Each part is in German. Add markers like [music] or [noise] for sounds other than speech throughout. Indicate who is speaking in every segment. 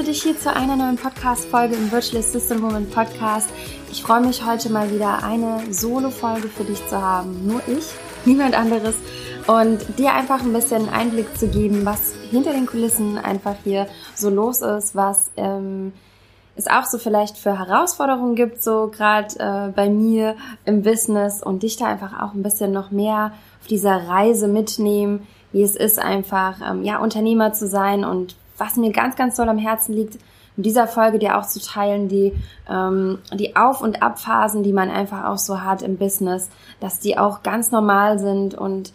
Speaker 1: begrüße dich hier zu einer neuen Podcast-Folge im Virtual Assistant Woman Podcast. Ich freue mich heute mal wieder eine Solo-Folge für dich zu haben. Nur ich, [laughs] niemand anderes. Und dir einfach ein bisschen Einblick zu geben, was hinter den Kulissen einfach hier so los ist, was ähm, es auch so vielleicht für Herausforderungen gibt, so gerade äh, bei mir im Business und dich da einfach auch ein bisschen noch mehr auf dieser Reise mitnehmen, wie es ist, einfach ähm, ja Unternehmer zu sein und was mir ganz, ganz doll am Herzen liegt, in dieser Folge dir auch zu teilen, die, ähm, die Auf- und Abphasen, die man einfach auch so hat im Business, dass die auch ganz normal sind. Und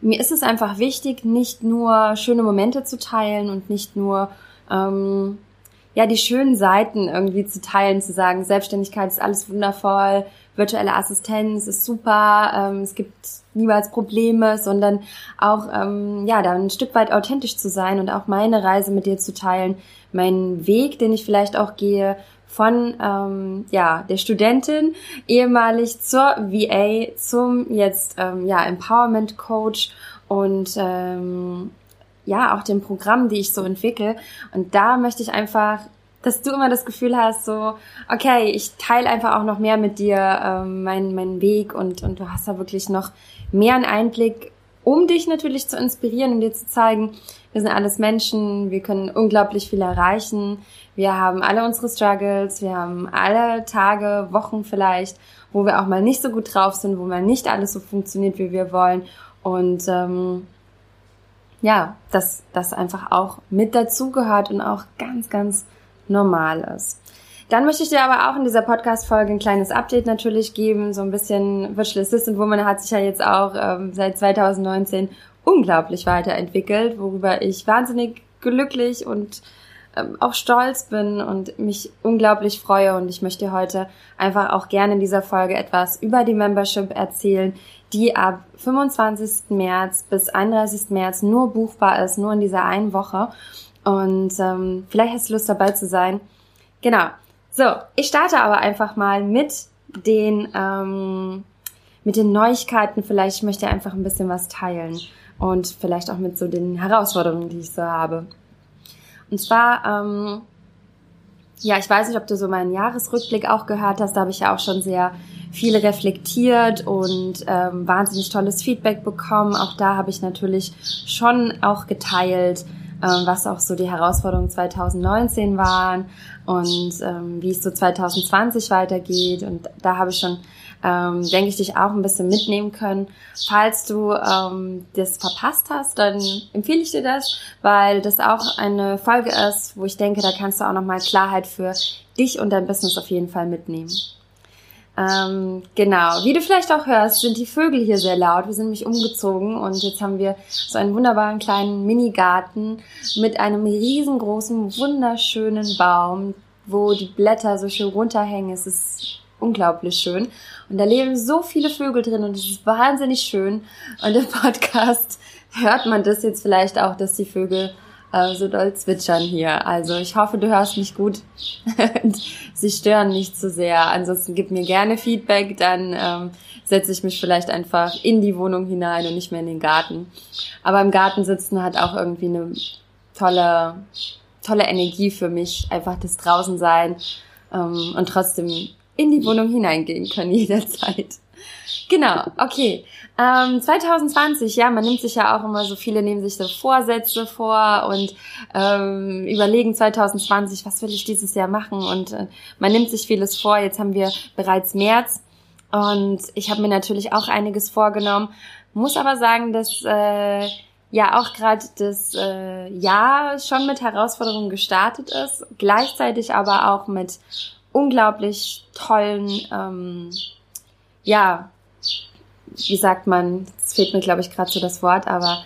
Speaker 1: mir ist es einfach wichtig, nicht nur schöne Momente zu teilen und nicht nur ähm, ja die schönen Seiten irgendwie zu teilen, zu sagen, Selbstständigkeit ist alles wundervoll, virtuelle Assistenz ist super, ähm, es gibt niemals Probleme, sondern auch ähm, ja da ein Stück weit authentisch zu sein und auch meine Reise mit dir zu teilen, meinen Weg, den ich vielleicht auch gehe von ähm, ja der Studentin ehemalig zur VA zum jetzt ähm, ja Empowerment Coach und ähm, ja auch dem Programm, die ich so entwickle. Und da möchte ich einfach dass du immer das Gefühl hast, so, okay, ich teile einfach auch noch mehr mit dir ähm, meinen mein Weg und, und du hast da wirklich noch mehr einen Einblick, um dich natürlich zu inspirieren und dir zu zeigen, wir sind alles Menschen, wir können unglaublich viel erreichen, wir haben alle unsere Struggles, wir haben alle Tage, Wochen vielleicht, wo wir auch mal nicht so gut drauf sind, wo mal nicht alles so funktioniert, wie wir wollen und ähm, ja, dass das einfach auch mit dazugehört und auch ganz, ganz normal ist. Dann möchte ich dir aber auch in dieser Podcast-Folge ein kleines Update natürlich geben, so ein bisschen Virtual Assistant Woman hat sich ja jetzt auch ähm, seit 2019 unglaublich weiterentwickelt, worüber ich wahnsinnig glücklich und ähm, auch stolz bin und mich unglaublich freue und ich möchte heute einfach auch gerne in dieser Folge etwas über die Membership erzählen, die ab 25. März bis 31. März nur buchbar ist, nur in dieser einen Woche und ähm, vielleicht hast du Lust dabei zu sein. Genau. So, ich starte aber einfach mal mit den ähm, mit den Neuigkeiten. Vielleicht möchte ich einfach ein bisschen was teilen und vielleicht auch mit so den Herausforderungen, die ich so habe. Und zwar, ähm, ja, ich weiß nicht, ob du so meinen Jahresrückblick auch gehört hast. Da habe ich ja auch schon sehr viel reflektiert und ähm, wahnsinnig tolles Feedback bekommen. Auch da habe ich natürlich schon auch geteilt, was auch so die Herausforderungen 2019 waren und ähm, wie es so 2020 weitergeht. Und da habe ich schon, ähm, denke ich, dich auch ein bisschen mitnehmen können. Falls du ähm, das verpasst hast, dann empfehle ich dir das, weil das auch eine Folge ist, wo ich denke, da kannst du auch nochmal Klarheit für dich und dein Business auf jeden Fall mitnehmen. Ähm, genau, wie du vielleicht auch hörst, sind die Vögel hier sehr laut. Wir sind nämlich umgezogen und jetzt haben wir so einen wunderbaren kleinen Minigarten mit einem riesengroßen, wunderschönen Baum, wo die Blätter so schön runterhängen. Es ist unglaublich schön. Und da leben so viele Vögel drin und es ist wahnsinnig schön. Und im Podcast hört man das jetzt vielleicht auch, dass die Vögel äh, so doll zwitschern hier. Also ich hoffe, du hörst mich gut. [laughs] Sie stören nicht zu so sehr. Ansonsten gib mir gerne Feedback, dann ähm, setze ich mich vielleicht einfach in die Wohnung hinein und nicht mehr in den Garten. Aber im Garten sitzen hat auch irgendwie eine tolle, tolle Energie für mich. Einfach das draußen sein ähm, und trotzdem in die Wohnung hineingehen können [laughs] jederzeit. Genau, okay. Ähm, 2020, ja, man nimmt sich ja auch immer so viele, nehmen sich so Vorsätze vor und ähm, überlegen 2020, was will ich dieses Jahr machen und äh, man nimmt sich vieles vor. Jetzt haben wir bereits März und ich habe mir natürlich auch einiges vorgenommen, muss aber sagen, dass äh, ja auch gerade das äh, Jahr schon mit Herausforderungen gestartet ist, gleichzeitig aber auch mit unglaublich tollen ähm, ja, wie sagt man, es fehlt mir, glaube ich, gerade so das Wort, aber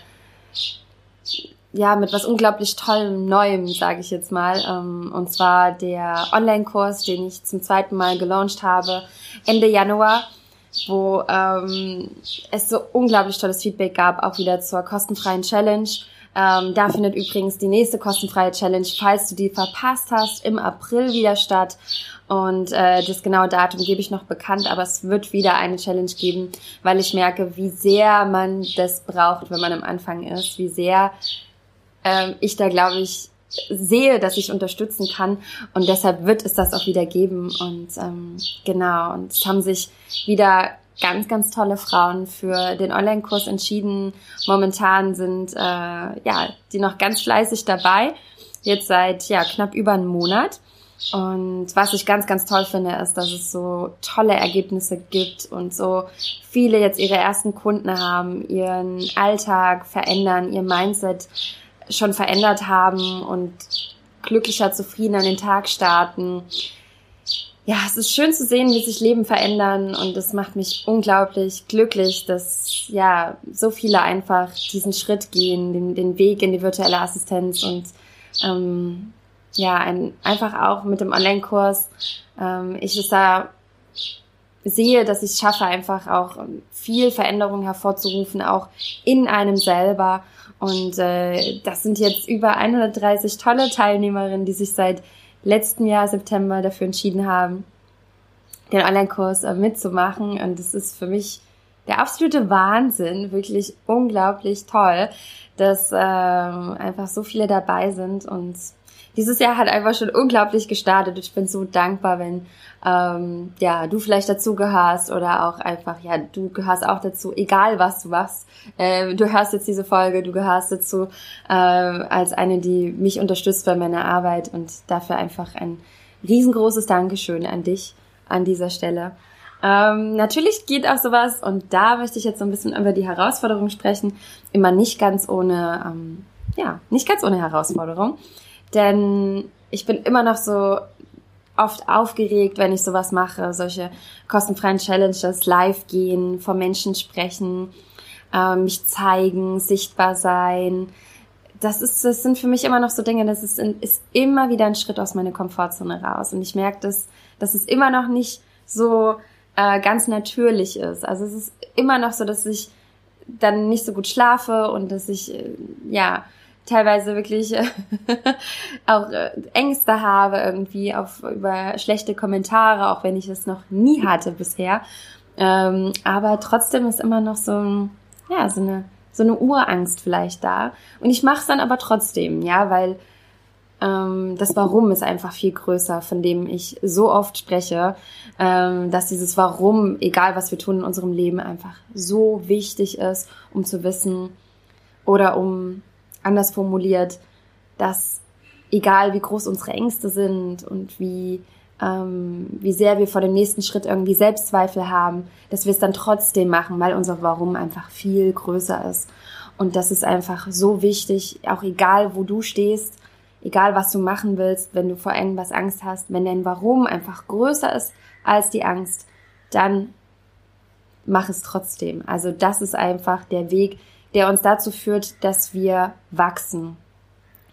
Speaker 1: ja, mit was unglaublich tollem Neuem, sage ich jetzt mal. Ähm, und zwar der Online-Kurs, den ich zum zweiten Mal gelauncht habe, Ende Januar, wo ähm, es so unglaublich tolles Feedback gab, auch wieder zur kostenfreien Challenge. Ähm, da findet übrigens die nächste kostenfreie Challenge, falls du die verpasst hast, im April wieder statt. Und äh, das genaue Datum gebe ich noch bekannt, aber es wird wieder eine Challenge geben, weil ich merke, wie sehr man das braucht, wenn man am Anfang ist, wie sehr ähm, ich da, glaube ich, sehe, dass ich unterstützen kann und deshalb wird es das auch wieder geben und ähm, genau und es haben sich wieder ganz, ganz tolle Frauen für den Online-Kurs entschieden. Momentan sind äh, ja die noch ganz fleißig dabei, jetzt seit ja knapp über einem Monat. Und was ich ganz, ganz toll finde, ist, dass es so tolle Ergebnisse gibt und so viele jetzt ihre ersten Kunden haben, ihren Alltag verändern, ihr Mindset schon verändert haben und glücklicher, zufrieden an den Tag starten. Ja, es ist schön zu sehen, wie sich Leben verändern und es macht mich unglaublich glücklich, dass ja so viele einfach diesen Schritt gehen, den, den Weg in die virtuelle Assistenz und ähm, ja, ein, einfach auch mit dem Online-Kurs ähm, ich es da sehe, dass ich es schaffe, einfach auch viel Veränderung hervorzurufen, auch in einem selber. Und äh, das sind jetzt über 130 tolle Teilnehmerinnen, die sich seit letzten Jahr September dafür entschieden haben, den Online-Kurs äh, mitzumachen. Und es ist für mich der absolute Wahnsinn, wirklich unglaublich toll, dass ähm, einfach so viele dabei sind und dieses Jahr hat einfach schon unglaublich gestartet. Ich bin so dankbar, wenn ähm, ja du vielleicht dazu gehörst oder auch einfach ja du gehörst auch dazu, egal was du machst. Äh, du hörst jetzt diese Folge, du gehörst dazu äh, als eine, die mich unterstützt bei meiner Arbeit und dafür einfach ein riesengroßes Dankeschön an dich an dieser Stelle. Ähm, natürlich geht auch sowas und da möchte ich jetzt so ein bisschen über die Herausforderung sprechen. Immer nicht ganz ohne, ähm, ja, nicht ganz ohne Herausforderung. Denn ich bin immer noch so oft aufgeregt, wenn ich sowas mache, solche kostenfreien Challenges, live gehen, vor Menschen sprechen, äh, mich zeigen, sichtbar sein. Das ist, das sind für mich immer noch so Dinge, das ist, ist immer wieder ein Schritt aus meiner Komfortzone raus. Und ich merke, dass, dass es immer noch nicht so äh, ganz natürlich ist. Also es ist immer noch so, dass ich dann nicht so gut schlafe und dass ich, äh, ja, teilweise wirklich äh, [laughs] auch äh, Ängste habe irgendwie auf über schlechte Kommentare, auch wenn ich das noch nie hatte bisher. Ähm, aber trotzdem ist immer noch so, ja, so eine so eine Urangst vielleicht da. Und ich mache es dann aber trotzdem, ja, weil ähm, das Warum ist einfach viel größer, von dem ich so oft spreche, ähm, dass dieses Warum, egal was wir tun in unserem Leben, einfach so wichtig ist, um zu wissen oder um anders formuliert, dass egal wie groß unsere Ängste sind und wie, ähm, wie sehr wir vor dem nächsten Schritt irgendwie Selbstzweifel haben, dass wir es dann trotzdem machen, weil unser Warum einfach viel größer ist. Und das ist einfach so wichtig, auch egal wo du stehst, egal was du machen willst, wenn du vor irgendwas Angst hast, wenn dein Warum einfach größer ist als die Angst, dann mach es trotzdem. Also das ist einfach der Weg, der uns dazu führt, dass wir wachsen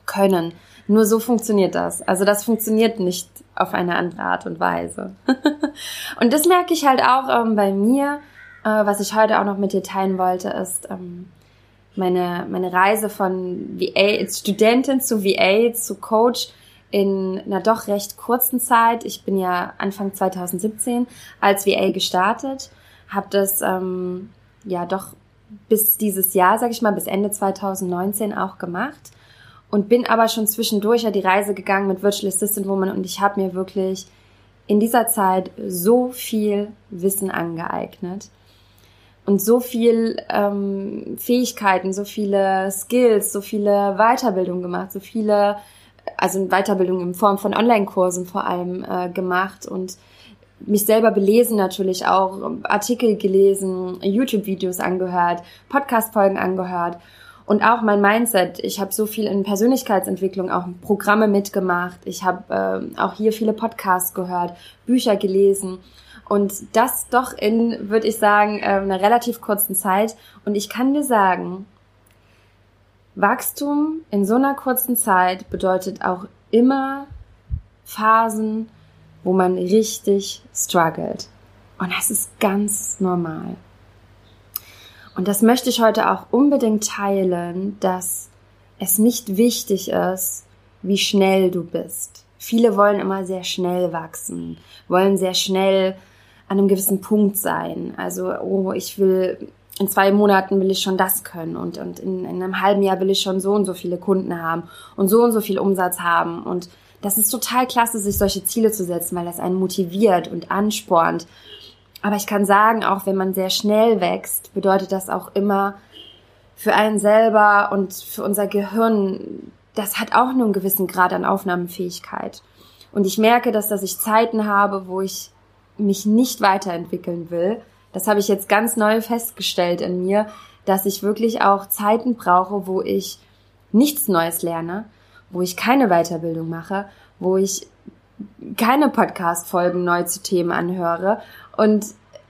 Speaker 1: können. Nur so funktioniert das. Also das funktioniert nicht auf eine andere Art und Weise. [laughs] und das merke ich halt auch ähm, bei mir. Äh, was ich heute auch noch mit dir teilen wollte, ist ähm, meine, meine Reise von VA, Studentin zu VA zu Coach in einer doch recht kurzen Zeit. Ich bin ja Anfang 2017 als VA gestartet, habe das ähm, ja doch bis dieses Jahr, sag ich mal, bis Ende 2019 auch gemacht. Und bin aber schon zwischendurch ja die Reise gegangen mit Virtual Assistant Woman und ich habe mir wirklich in dieser Zeit so viel Wissen angeeignet und so viel ähm, Fähigkeiten, so viele Skills, so viele Weiterbildung gemacht, so viele, also Weiterbildung in Form von Online-Kursen vor allem äh, gemacht und mich selber belesen natürlich auch, Artikel gelesen, YouTube-Videos angehört, Podcast-Folgen angehört und auch mein Mindset. Ich habe so viel in Persönlichkeitsentwicklung, auch Programme mitgemacht. Ich habe äh, auch hier viele Podcasts gehört, Bücher gelesen und das doch in, würde ich sagen, äh, einer relativ kurzen Zeit. Und ich kann dir sagen, Wachstum in so einer kurzen Zeit bedeutet auch immer Phasen, wo man richtig struggelt. Und das ist ganz normal. Und das möchte ich heute auch unbedingt teilen, dass es nicht wichtig ist, wie schnell du bist. Viele wollen immer sehr schnell wachsen, wollen sehr schnell an einem gewissen Punkt sein. Also, oh, ich will in zwei Monaten will ich schon das können und, und in, in einem halben Jahr will ich schon so und so viele Kunden haben und so und so viel Umsatz haben. Und das ist total klasse, sich solche Ziele zu setzen, weil das einen motiviert und anspornt. Aber ich kann sagen, auch wenn man sehr schnell wächst, bedeutet das auch immer für einen selber und für unser Gehirn, das hat auch nur einen gewissen Grad an Aufnahmefähigkeit. Und ich merke, dass, dass ich Zeiten habe, wo ich mich nicht weiterentwickeln will, das habe ich jetzt ganz neu festgestellt in mir, dass ich wirklich auch Zeiten brauche, wo ich nichts Neues lerne, wo ich keine Weiterbildung mache, wo ich keine Podcast-Folgen neu zu Themen anhöre und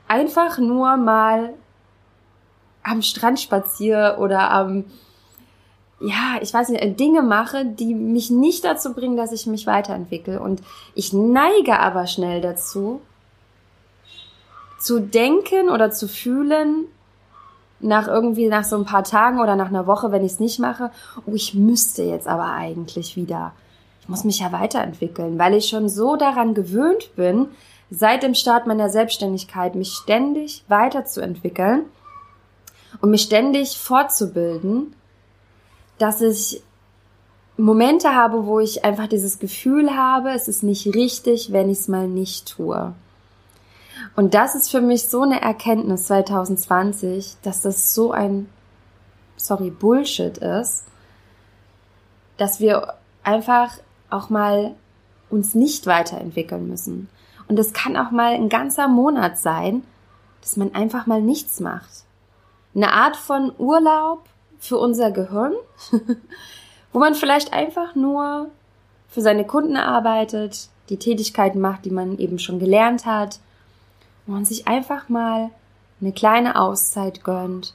Speaker 1: einfach nur mal am Strand spaziere oder am, ja, ich weiß nicht, Dinge mache, die mich nicht dazu bringen, dass ich mich weiterentwickle. Und ich neige aber schnell dazu, zu denken oder zu fühlen, nach irgendwie nach so ein paar Tagen oder nach einer Woche, wenn ich es nicht mache, oh, ich müsste jetzt aber eigentlich wieder. Ich muss mich ja weiterentwickeln, weil ich schon so daran gewöhnt bin, seit dem Start meiner Selbstständigkeit mich ständig weiterzuentwickeln und mich ständig fortzubilden, dass ich Momente habe, wo ich einfach dieses Gefühl habe, es ist nicht richtig, wenn ich es mal nicht tue. Und das ist für mich so eine Erkenntnis 2020, dass das so ein, sorry, Bullshit ist, dass wir einfach auch mal uns nicht weiterentwickeln müssen. Und es kann auch mal ein ganzer Monat sein, dass man einfach mal nichts macht. Eine Art von Urlaub für unser Gehirn, [laughs] wo man vielleicht einfach nur für seine Kunden arbeitet, die Tätigkeiten macht, die man eben schon gelernt hat, man sich einfach mal eine kleine Auszeit gönnt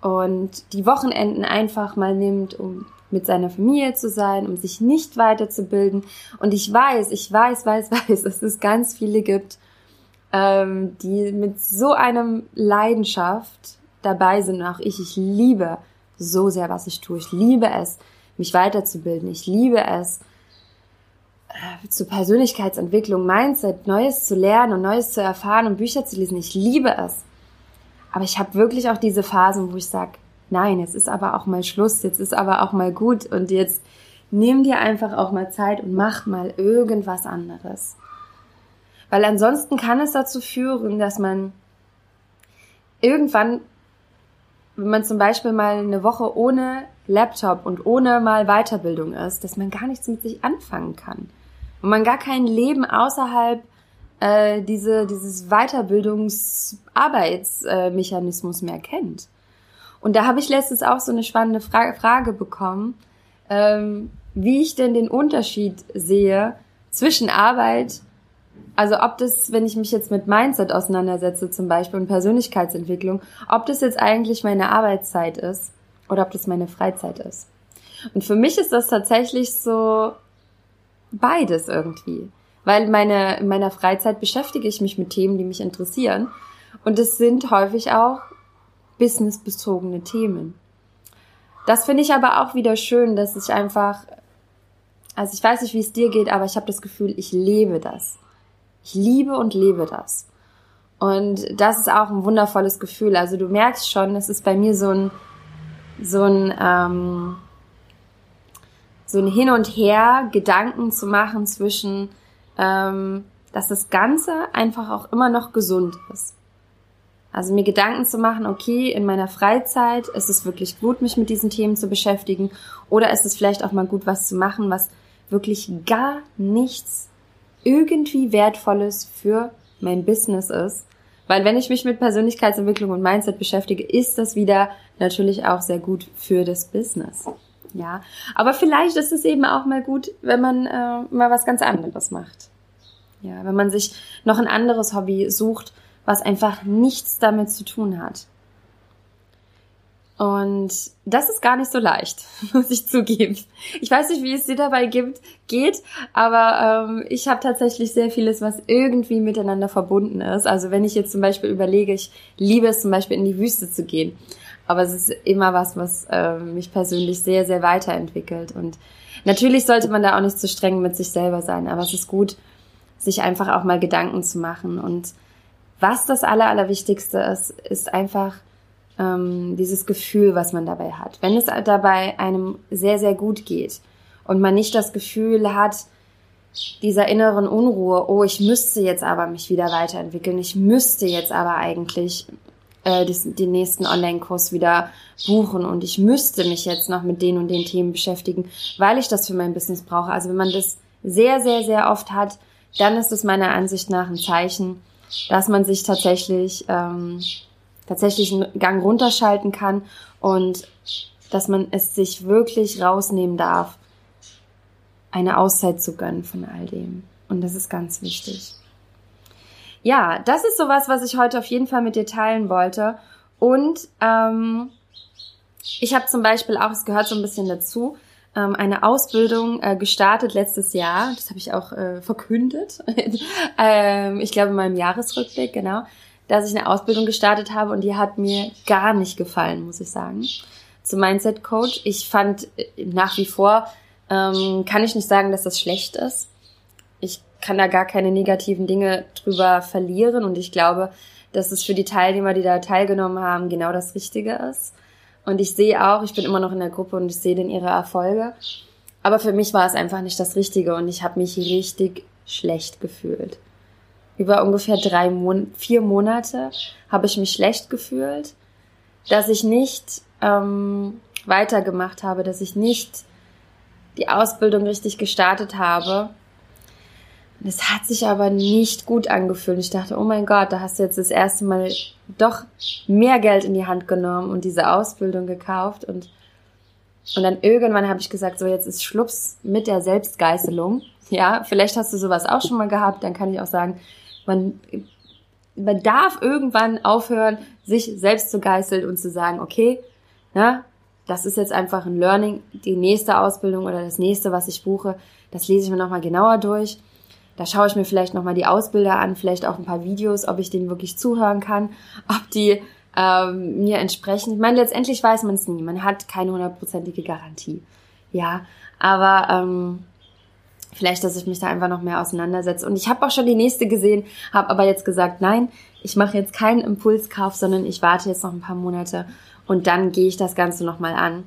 Speaker 1: und die Wochenenden einfach mal nimmt, um mit seiner Familie zu sein, um sich nicht weiterzubilden. Und ich weiß, ich weiß, weiß, [laughs] weiß, dass es ganz viele gibt, ähm, die mit so einem Leidenschaft dabei sind. Und auch ich, ich liebe so sehr, was ich tue. Ich liebe es, mich weiterzubilden. Ich liebe es, zu Persönlichkeitsentwicklung, Mindset, Neues zu lernen und Neues zu erfahren und Bücher zu lesen. Ich liebe es. Aber ich habe wirklich auch diese Phasen, wo ich sage, nein, jetzt ist aber auch mal Schluss, jetzt ist aber auch mal gut und jetzt nimm dir einfach auch mal Zeit und mach mal irgendwas anderes. Weil ansonsten kann es dazu führen, dass man irgendwann, wenn man zum Beispiel mal eine Woche ohne Laptop und ohne mal Weiterbildung ist, dass man gar nichts mit sich anfangen kann und man gar kein Leben außerhalb äh, diese, dieses Weiterbildungsarbeitsmechanismus mehr kennt. Und da habe ich letztens auch so eine spannende Fra Frage bekommen, ähm, wie ich denn den Unterschied sehe zwischen Arbeit, also ob das, wenn ich mich jetzt mit Mindset auseinandersetze zum Beispiel und Persönlichkeitsentwicklung, ob das jetzt eigentlich meine Arbeitszeit ist oder ob das meine Freizeit ist. Und für mich ist das tatsächlich so beides irgendwie. Weil meine, in meiner Freizeit beschäftige ich mich mit Themen, die mich interessieren. Und es sind häufig auch businessbezogene Themen. Das finde ich aber auch wieder schön, dass ich einfach, also ich weiß nicht, wie es dir geht, aber ich habe das Gefühl, ich lebe das. Ich liebe und lebe das. Und das ist auch ein wundervolles Gefühl. Also du merkst schon, es ist bei mir so ein, so ein, ähm, so ein Hin und Her Gedanken zu machen zwischen, ähm, dass das Ganze einfach auch immer noch gesund ist. Also mir Gedanken zu machen, okay, in meiner Freizeit ist es wirklich gut, mich mit diesen Themen zu beschäftigen oder ist es vielleicht auch mal gut, was zu machen, was wirklich gar nichts irgendwie Wertvolles für mein Business ist. Weil wenn ich mich mit Persönlichkeitsentwicklung und Mindset beschäftige, ist das wieder natürlich auch sehr gut für das Business. Ja, aber vielleicht ist es eben auch mal gut, wenn man äh, mal was ganz anderes macht. Ja, wenn man sich noch ein anderes Hobby sucht, was einfach nichts damit zu tun hat. Und das ist gar nicht so leicht, [laughs] muss ich zugeben. Ich weiß nicht, wie es dir dabei gibt, geht, aber ähm, ich habe tatsächlich sehr vieles, was irgendwie miteinander verbunden ist. Also wenn ich jetzt zum Beispiel überlege, ich liebe es zum Beispiel in die Wüste zu gehen. Aber es ist immer was, was äh, mich persönlich sehr, sehr weiterentwickelt. Und natürlich sollte man da auch nicht zu streng mit sich selber sein, aber es ist gut, sich einfach auch mal Gedanken zu machen. Und was das Aller, Allerwichtigste ist, ist einfach ähm, dieses Gefühl, was man dabei hat. Wenn es dabei einem sehr, sehr gut geht und man nicht das Gefühl hat, dieser inneren Unruhe, oh, ich müsste jetzt aber mich wieder weiterentwickeln, ich müsste jetzt aber eigentlich äh, den nächsten Online-Kurs wieder buchen und ich müsste mich jetzt noch mit den und den Themen beschäftigen, weil ich das für mein Business brauche. Also wenn man das sehr, sehr, sehr oft hat, dann ist es meiner Ansicht nach ein Zeichen, dass man sich tatsächlich ähm, tatsächlich einen Gang runterschalten kann und dass man es sich wirklich rausnehmen darf, eine Auszeit zu gönnen von all dem. Und das ist ganz wichtig. Ja, das ist sowas, was ich heute auf jeden Fall mit dir teilen wollte. Und ähm, ich habe zum Beispiel auch, es gehört so ein bisschen dazu, ähm, eine Ausbildung äh, gestartet letztes Jahr. Das habe ich auch äh, verkündet. [laughs] ähm, ich glaube in meinem Jahresrückblick, genau dass ich eine Ausbildung gestartet habe und die hat mir gar nicht gefallen, muss ich sagen. Zum Mindset Coach. Ich fand äh, nach wie vor, ähm, kann ich nicht sagen, dass das schlecht ist. Ich kann da gar keine negativen Dinge drüber verlieren und ich glaube, dass es für die Teilnehmer, die da teilgenommen haben, genau das Richtige ist. Und ich sehe auch, ich bin immer noch in der Gruppe und ich sehe denn ihre Erfolge. Aber für mich war es einfach nicht das Richtige und ich habe mich richtig schlecht gefühlt über ungefähr drei Mon vier Monate habe ich mich schlecht gefühlt, dass ich nicht ähm, weitergemacht habe, dass ich nicht die Ausbildung richtig gestartet habe. Es hat sich aber nicht gut angefühlt. Ich dachte, oh mein Gott, da hast du jetzt das erste Mal doch mehr Geld in die Hand genommen und diese Ausbildung gekauft und und dann irgendwann habe ich gesagt, so jetzt ist Schlups mit der Selbstgeißelung. Ja, vielleicht hast du sowas auch schon mal gehabt, dann kann ich auch sagen, man, man darf irgendwann aufhören, sich selbst zu geißeln und zu sagen, okay, na, das ist jetzt einfach ein Learning, die nächste Ausbildung oder das nächste, was ich buche, das lese ich mir nochmal genauer durch. Da schaue ich mir vielleicht nochmal die Ausbilder an, vielleicht auch ein paar Videos, ob ich denen wirklich zuhören kann, ob die ähm, mir entsprechen. Ich meine, letztendlich weiß man es nie. Man hat keine hundertprozentige Garantie. Ja, aber ähm, vielleicht, dass ich mich da einfach noch mehr auseinandersetze. Und ich habe auch schon die nächste gesehen, habe aber jetzt gesagt, nein, ich mache jetzt keinen Impulskauf, sondern ich warte jetzt noch ein paar Monate und dann gehe ich das Ganze nochmal an.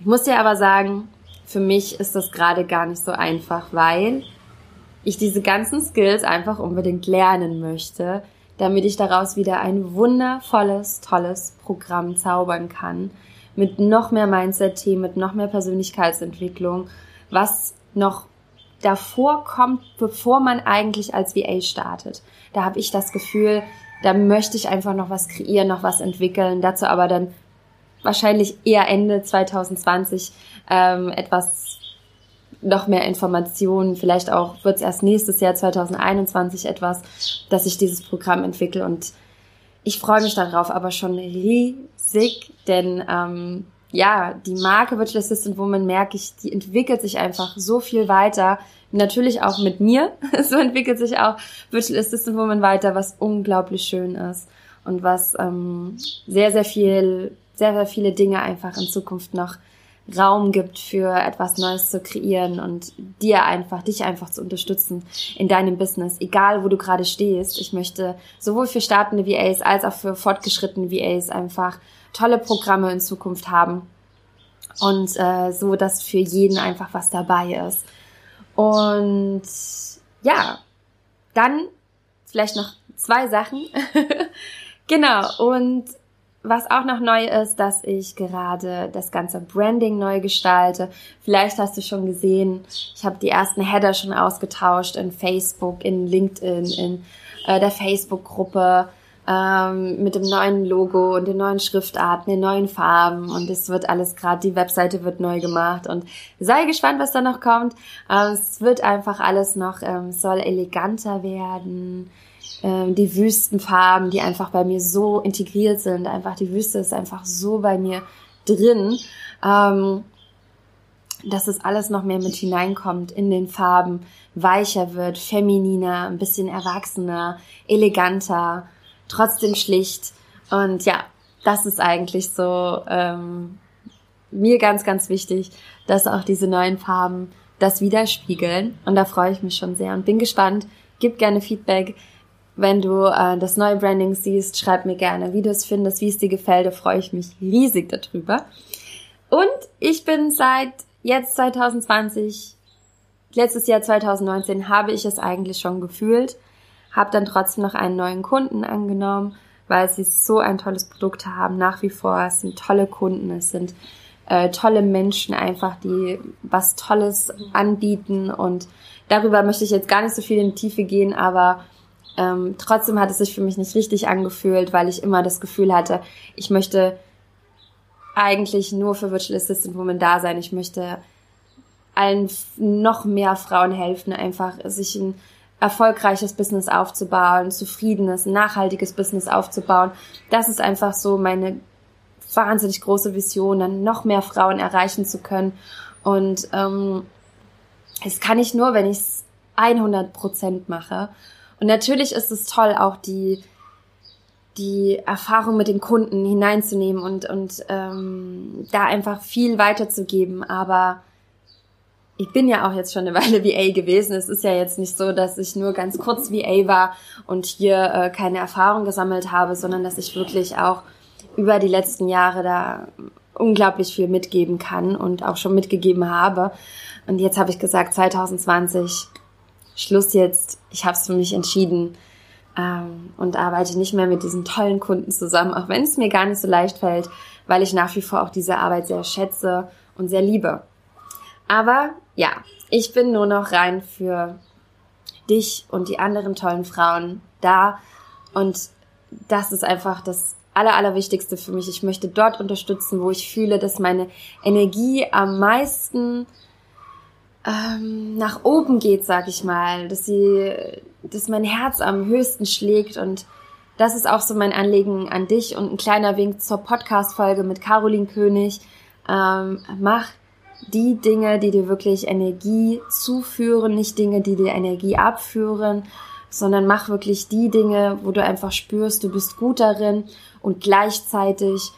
Speaker 1: Ich muss dir aber sagen, für mich ist das gerade gar nicht so einfach, weil ich diese ganzen Skills einfach unbedingt lernen möchte, damit ich daraus wieder ein wundervolles, tolles Programm zaubern kann. Mit noch mehr Mindset-Themen, mit noch mehr Persönlichkeitsentwicklung, was noch davor kommt, bevor man eigentlich als VA startet. Da habe ich das Gefühl, da möchte ich einfach noch was kreieren, noch was entwickeln. Dazu aber dann wahrscheinlich eher Ende 2020 ähm, etwas noch mehr Informationen. Vielleicht auch wird es erst nächstes Jahr 2021 etwas, dass ich dieses Programm entwickle und ich freue mich darauf aber schon riesig, denn ähm, ja, die Marke Virtual Assistant Woman merke ich, die entwickelt sich einfach so viel weiter. Natürlich auch mit mir. [laughs] so entwickelt sich auch Virtual Assistant Woman weiter, was unglaublich schön ist und was ähm, sehr, sehr viel, sehr, sehr viele Dinge einfach in Zukunft noch Raum gibt für etwas Neues zu kreieren und dir einfach, dich einfach zu unterstützen in deinem Business, egal wo du gerade stehst. Ich möchte sowohl für startende VAs als auch für fortgeschrittene VAs einfach tolle Programme in Zukunft haben und äh, so, dass für jeden einfach was dabei ist. Und ja, dann vielleicht noch zwei Sachen. [laughs] genau, und was auch noch neu ist, dass ich gerade das ganze Branding neu gestalte. Vielleicht hast du schon gesehen, ich habe die ersten Header schon ausgetauscht in Facebook, in LinkedIn, in äh, der Facebook-Gruppe ähm, mit dem neuen Logo und den neuen Schriftarten, den neuen Farben und es wird alles gerade, die Webseite wird neu gemacht und sei gespannt, was da noch kommt. Ähm, es wird einfach alles noch, ähm, soll eleganter werden. Ähm, die Wüstenfarben, die einfach bei mir so integriert sind, einfach die Wüste ist einfach so bei mir drin. Ähm, dass es alles noch mehr mit hineinkommt in den Farben, weicher wird, femininer, ein bisschen erwachsener, eleganter trotzdem schlicht. Und ja, das ist eigentlich so ähm, mir ganz, ganz wichtig, dass auch diese neuen Farben das widerspiegeln. Und da freue ich mich schon sehr und bin gespannt. Gib gerne Feedback, Wenn du äh, das neue Branding siehst, schreib mir gerne, wie du es findest, wie es dir gefällt. Da freue ich mich riesig darüber. Und ich bin seit jetzt 2020, letztes Jahr 2019, habe ich es eigentlich schon gefühlt, habe dann trotzdem noch einen neuen Kunden angenommen, weil sie so ein tolles Produkt haben, nach wie vor. Es sind tolle Kunden, es sind äh, tolle Menschen einfach, die was Tolles anbieten und darüber möchte ich jetzt gar nicht so viel in die Tiefe gehen, aber ähm, trotzdem hat es sich für mich nicht richtig angefühlt, weil ich immer das Gefühl hatte, ich möchte eigentlich nur für Virtual Assistant Women da sein. Ich möchte allen noch mehr Frauen helfen, einfach sich ein erfolgreiches Business aufzubauen, zufriedenes, nachhaltiges Business aufzubauen. Das ist einfach so meine wahnsinnig große Vision, dann noch mehr Frauen erreichen zu können. Und ähm, das kann ich nur, wenn ich es 100 Prozent mache. Und natürlich ist es toll, auch die die Erfahrung mit den Kunden hineinzunehmen und, und ähm, da einfach viel weiterzugeben. Aber ich bin ja auch jetzt schon eine [laughs] Weile VA gewesen. Es ist ja jetzt nicht so, dass ich nur ganz kurz VA war und hier äh, keine Erfahrung gesammelt habe, sondern dass ich wirklich auch über die letzten Jahre da unglaublich viel mitgeben kann und auch schon mitgegeben habe. Und jetzt habe ich gesagt, 2020, Schluss jetzt. Ich habe es für mich entschieden ähm, und arbeite nicht mehr mit diesen tollen Kunden zusammen, auch wenn es mir gar nicht so leicht fällt, weil ich nach wie vor auch diese Arbeit sehr schätze und sehr liebe. Aber ja, ich bin nur noch rein für dich und die anderen tollen Frauen da und das ist einfach das Aller, Allerwichtigste für mich. Ich möchte dort unterstützen, wo ich fühle, dass meine Energie am meisten ähm, nach oben geht, sag ich mal, dass sie, dass mein Herz am höchsten schlägt und das ist auch so mein Anliegen an dich und ein kleiner Wink zur Podcast-Folge mit Caroline König. Ähm, mach die Dinge, die dir wirklich Energie zuführen, nicht Dinge, die dir Energie abführen, sondern mach wirklich die Dinge, wo du einfach spürst, du bist gut darin und gleichzeitig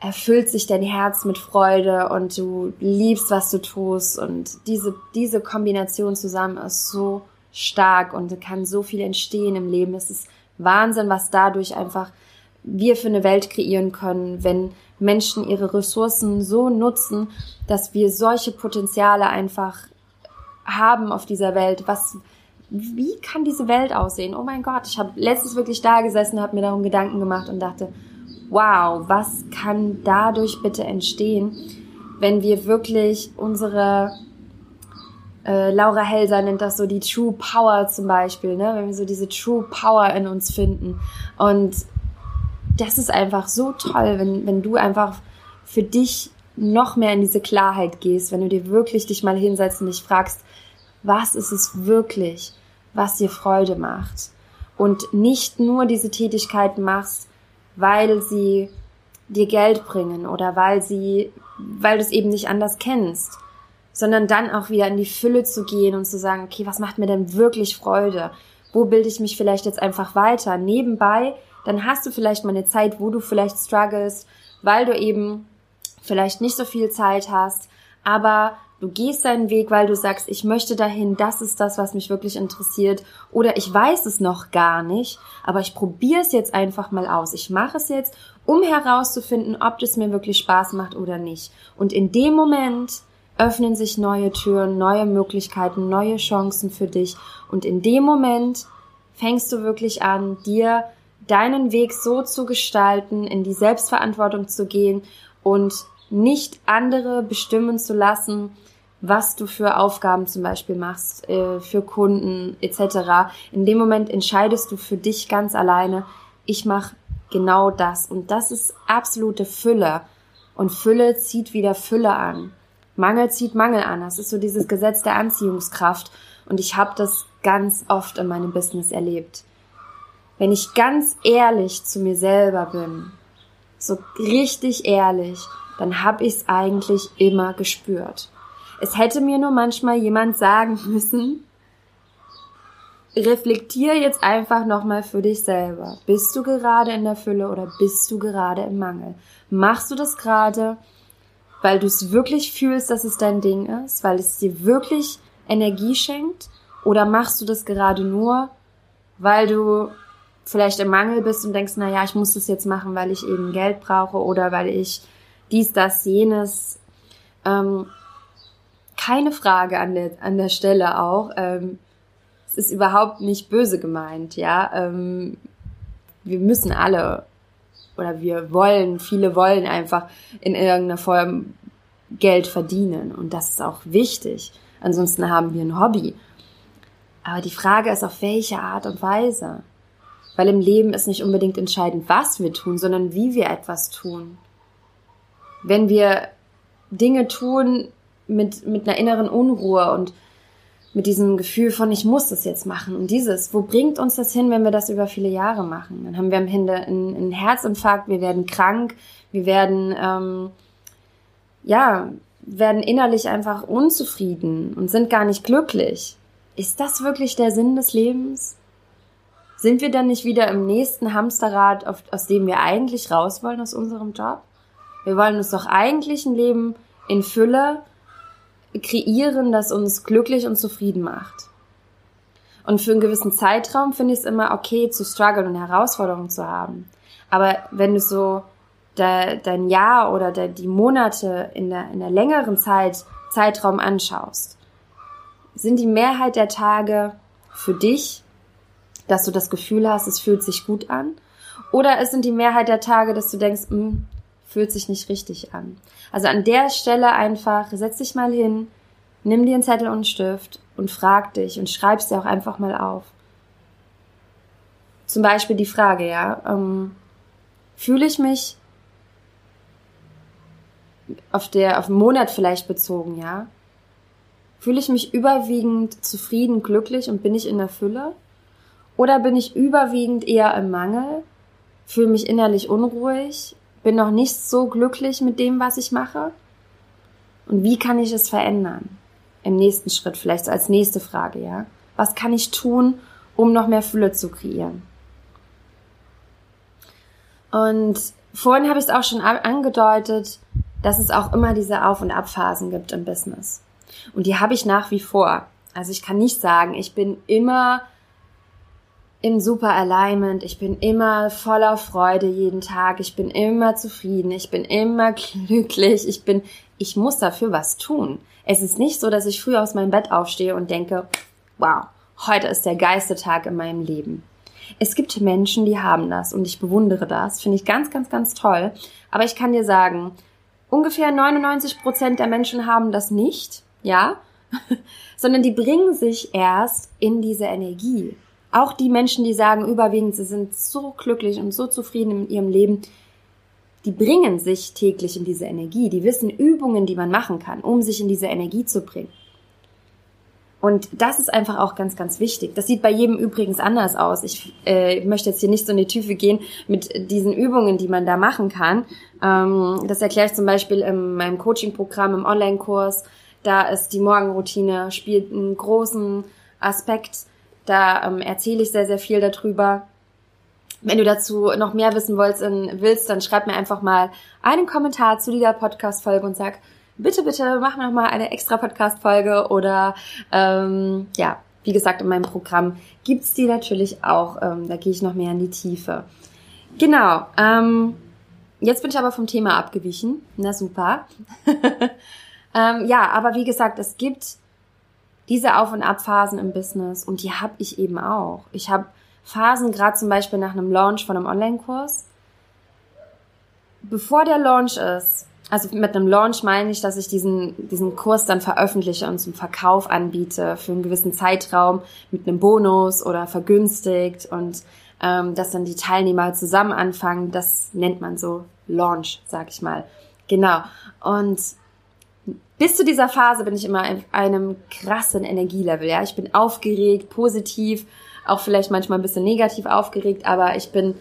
Speaker 1: erfüllt sich dein Herz mit Freude und du liebst, was du tust. Und diese, diese Kombination zusammen ist so stark und kann so viel entstehen im Leben. Es ist Wahnsinn, was dadurch einfach wir für eine Welt kreieren können, wenn Menschen ihre Ressourcen so nutzen, dass wir solche Potenziale einfach haben auf dieser Welt. Was, wie kann diese Welt aussehen? Oh mein Gott, ich habe letztens wirklich da gesessen, habe mir darum Gedanken gemacht und dachte, wow, was kann dadurch bitte entstehen, wenn wir wirklich unsere äh, Laura Helser nennt das so die True Power zum Beispiel, ne? wenn wir so diese True Power in uns finden. Und das ist einfach so toll, wenn, wenn du einfach für dich noch mehr in diese Klarheit gehst, wenn du dir wirklich dich mal hinsetzt und dich fragst, was ist es wirklich, was dir Freude macht? Und nicht nur diese Tätigkeiten machst, weil sie dir Geld bringen oder weil sie, weil du es eben nicht anders kennst, sondern dann auch wieder in die Fülle zu gehen und zu sagen, okay, was macht mir denn wirklich Freude? Wo bilde ich mich vielleicht jetzt einfach weiter? Nebenbei, dann hast du vielleicht mal eine Zeit, wo du vielleicht struggles, weil du eben vielleicht nicht so viel Zeit hast, aber Du gehst deinen Weg, weil du sagst, ich möchte dahin, das ist das, was mich wirklich interessiert. Oder ich weiß es noch gar nicht, aber ich probiere es jetzt einfach mal aus. Ich mache es jetzt, um herauszufinden, ob das mir wirklich Spaß macht oder nicht. Und in dem Moment öffnen sich neue Türen, neue Möglichkeiten, neue Chancen für dich. Und in dem Moment fängst du wirklich an, dir deinen Weg so zu gestalten, in die Selbstverantwortung zu gehen und nicht andere bestimmen zu lassen, was du für Aufgaben zum Beispiel machst, äh, für Kunden etc. In dem Moment entscheidest du für dich ganz alleine, ich mache genau das. Und das ist absolute Fülle. Und Fülle zieht wieder Fülle an. Mangel zieht Mangel an. Das ist so dieses Gesetz der Anziehungskraft. Und ich habe das ganz oft in meinem Business erlebt. Wenn ich ganz ehrlich zu mir selber bin, so richtig ehrlich, dann habe ich es eigentlich immer gespürt. Es hätte mir nur manchmal jemand sagen [laughs] müssen, reflektier jetzt einfach nochmal für dich selber. Bist du gerade in der Fülle oder bist du gerade im Mangel? Machst du das gerade, weil du es wirklich fühlst, dass es dein Ding ist, weil es dir wirklich Energie schenkt? Oder machst du das gerade nur, weil du vielleicht im Mangel bist und denkst, na ja, ich muss das jetzt machen, weil ich eben Geld brauche oder weil ich dies, das, jenes. Ähm, keine Frage an der, an der Stelle auch. Ähm, es ist überhaupt nicht böse gemeint, ja. Ähm, wir müssen alle oder wir wollen, viele wollen einfach in irgendeiner Form Geld verdienen und das ist auch wichtig. Ansonsten haben wir ein Hobby. Aber die Frage ist, auf welche Art und Weise. Weil im Leben ist nicht unbedingt entscheidend, was wir tun, sondern wie wir etwas tun. Wenn wir Dinge tun mit, mit einer inneren Unruhe und mit diesem Gefühl von, ich muss das jetzt machen. Und dieses, wo bringt uns das hin, wenn wir das über viele Jahre machen? Dann haben wir am Ende einen, einen Herzinfarkt, wir werden krank, wir werden, ähm, ja, werden innerlich einfach unzufrieden und sind gar nicht glücklich. Ist das wirklich der Sinn des Lebens? Sind wir dann nicht wieder im nächsten Hamsterrad, aus dem wir eigentlich raus wollen aus unserem Job? Wir wollen uns doch eigentlich ein Leben in Fülle kreieren, das uns glücklich und zufrieden macht. Und für einen gewissen Zeitraum finde ich es immer okay, zu strugglen und Herausforderungen zu haben. Aber wenn du so de, dein Jahr oder de, die Monate in der, in der längeren Zeit, Zeitraum anschaust, sind die Mehrheit der Tage für dich, dass du das Gefühl hast, es fühlt sich gut an? Oder es sind die Mehrheit der Tage, dass du denkst, mh, hm, fühlt sich nicht richtig an. Also an der Stelle einfach, setz dich mal hin, nimm dir einen Zettel und einen Stift und frag dich und schreib's dir auch einfach mal auf. Zum Beispiel die Frage, ja, ähm, fühle ich mich auf der, auf den Monat vielleicht bezogen, ja, fühle ich mich überwiegend zufrieden, glücklich und bin ich in der Fülle? Oder bin ich überwiegend eher im Mangel, fühle mich innerlich unruhig bin noch nicht so glücklich mit dem, was ich mache? Und wie kann ich es verändern? Im nächsten Schritt, vielleicht so als nächste Frage, ja? Was kann ich tun, um noch mehr Fülle zu kreieren? Und vorhin habe ich es auch schon angedeutet, dass es auch immer diese Auf- und Abphasen gibt im Business. Und die habe ich nach wie vor. Also ich kann nicht sagen, ich bin immer im super Alignment, ich bin immer voller Freude jeden Tag, ich bin immer zufrieden, ich bin immer [laughs] glücklich, ich bin, ich muss dafür was tun. Es ist nicht so, dass ich früh aus meinem Bett aufstehe und denke, wow, heute ist der geilste Tag in meinem Leben. Es gibt Menschen, die haben das und ich bewundere das, finde ich ganz, ganz, ganz toll. Aber ich kann dir sagen, ungefähr 99 Prozent der Menschen haben das nicht, ja, [laughs] sondern die bringen sich erst in diese Energie. Auch die Menschen, die sagen überwiegend, sie sind so glücklich und so zufrieden in ihrem Leben, die bringen sich täglich in diese Energie. Die wissen Übungen, die man machen kann, um sich in diese Energie zu bringen. Und das ist einfach auch ganz, ganz wichtig. Das sieht bei jedem übrigens anders aus. Ich äh, möchte jetzt hier nicht so in die Tiefe gehen mit diesen Übungen, die man da machen kann. Ähm, das erkläre ich zum Beispiel in meinem Coaching-Programm, im Online-Kurs. Da ist die Morgenroutine, spielt einen großen Aspekt da ähm, erzähle ich sehr, sehr viel darüber. Wenn du dazu noch mehr wissen willst, willst, dann schreib mir einfach mal einen Kommentar zu dieser Podcast-Folge und sag, bitte, bitte, mach noch mal eine extra Podcast-Folge oder ähm, ja, wie gesagt, in meinem Programm gibt's die natürlich auch. Ähm, da gehe ich noch mehr in die Tiefe. Genau. Ähm, jetzt bin ich aber vom Thema abgewichen. Na super. [laughs] ähm, ja, aber wie gesagt, es gibt diese Auf- und Abphasen im Business und die habe ich eben auch. Ich habe Phasen, gerade zum Beispiel nach einem Launch von einem Online-Kurs. Bevor der Launch ist, also mit einem Launch meine ich, dass ich diesen, diesen Kurs dann veröffentliche und zum Verkauf anbiete für einen gewissen Zeitraum mit einem Bonus oder vergünstigt und ähm, dass dann die Teilnehmer zusammen anfangen. Das nennt man so Launch, sag ich mal. Genau. Und bis zu dieser Phase bin ich immer in einem krassen Energielevel. Ja, ich bin aufgeregt, positiv, auch vielleicht manchmal ein bisschen negativ aufgeregt, aber ich bin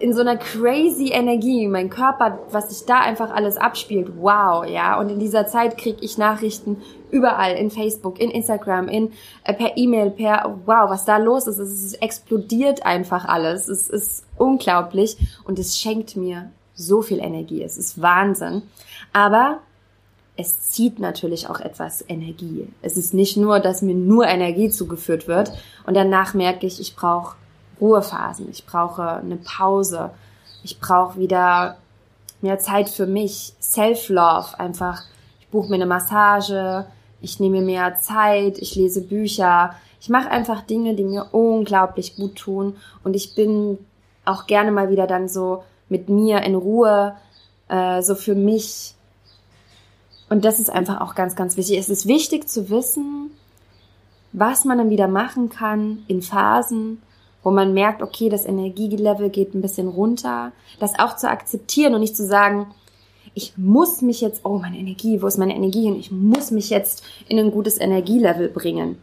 Speaker 1: in so einer crazy Energie. Mein Körper, was sich da einfach alles abspielt, wow, ja. Und in dieser Zeit kriege ich Nachrichten überall in Facebook, in Instagram, in äh, per E-Mail, per wow, was da los ist. Es, es explodiert einfach alles. Es ist unglaublich und es schenkt mir so viel Energie. Es ist Wahnsinn. Aber es zieht natürlich auch etwas Energie. Es ist nicht nur, dass mir nur Energie zugeführt wird und danach merke ich, ich brauche Ruhephasen, ich brauche eine Pause, ich brauche wieder mehr Zeit für mich, Self-Love, einfach, ich buche mir eine Massage, ich nehme mehr Zeit, ich lese Bücher, ich mache einfach Dinge, die mir unglaublich gut tun und ich bin auch gerne mal wieder dann so mit mir in Ruhe, äh, so für mich. Und das ist einfach auch ganz, ganz wichtig. Es ist wichtig zu wissen, was man dann wieder machen kann in Phasen, wo man merkt, okay, das Energielevel geht ein bisschen runter. Das auch zu akzeptieren und nicht zu sagen, ich muss mich jetzt, oh, meine Energie, wo ist meine Energie hin? Ich muss mich jetzt in ein gutes Energielevel bringen.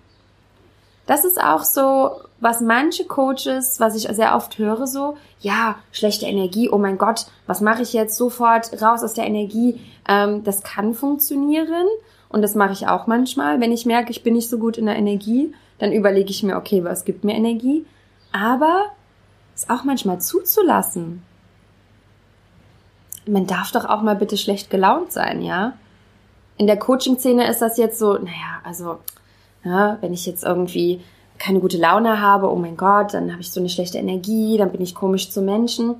Speaker 1: Das ist auch so, was manche Coaches, was ich sehr oft höre, so, ja, schlechte Energie, oh mein Gott, was mache ich jetzt sofort raus aus der Energie? Ähm, das kann funktionieren und das mache ich auch manchmal. Wenn ich merke, ich bin nicht so gut in der Energie, dann überlege ich mir, okay, was gibt mir Energie? Aber es auch manchmal zuzulassen. Man darf doch auch mal bitte schlecht gelaunt sein, ja? In der Coaching-Szene ist das jetzt so, naja, also ja, wenn ich jetzt irgendwie keine gute Laune habe, oh mein Gott, dann habe ich so eine schlechte Energie, dann bin ich komisch zu Menschen.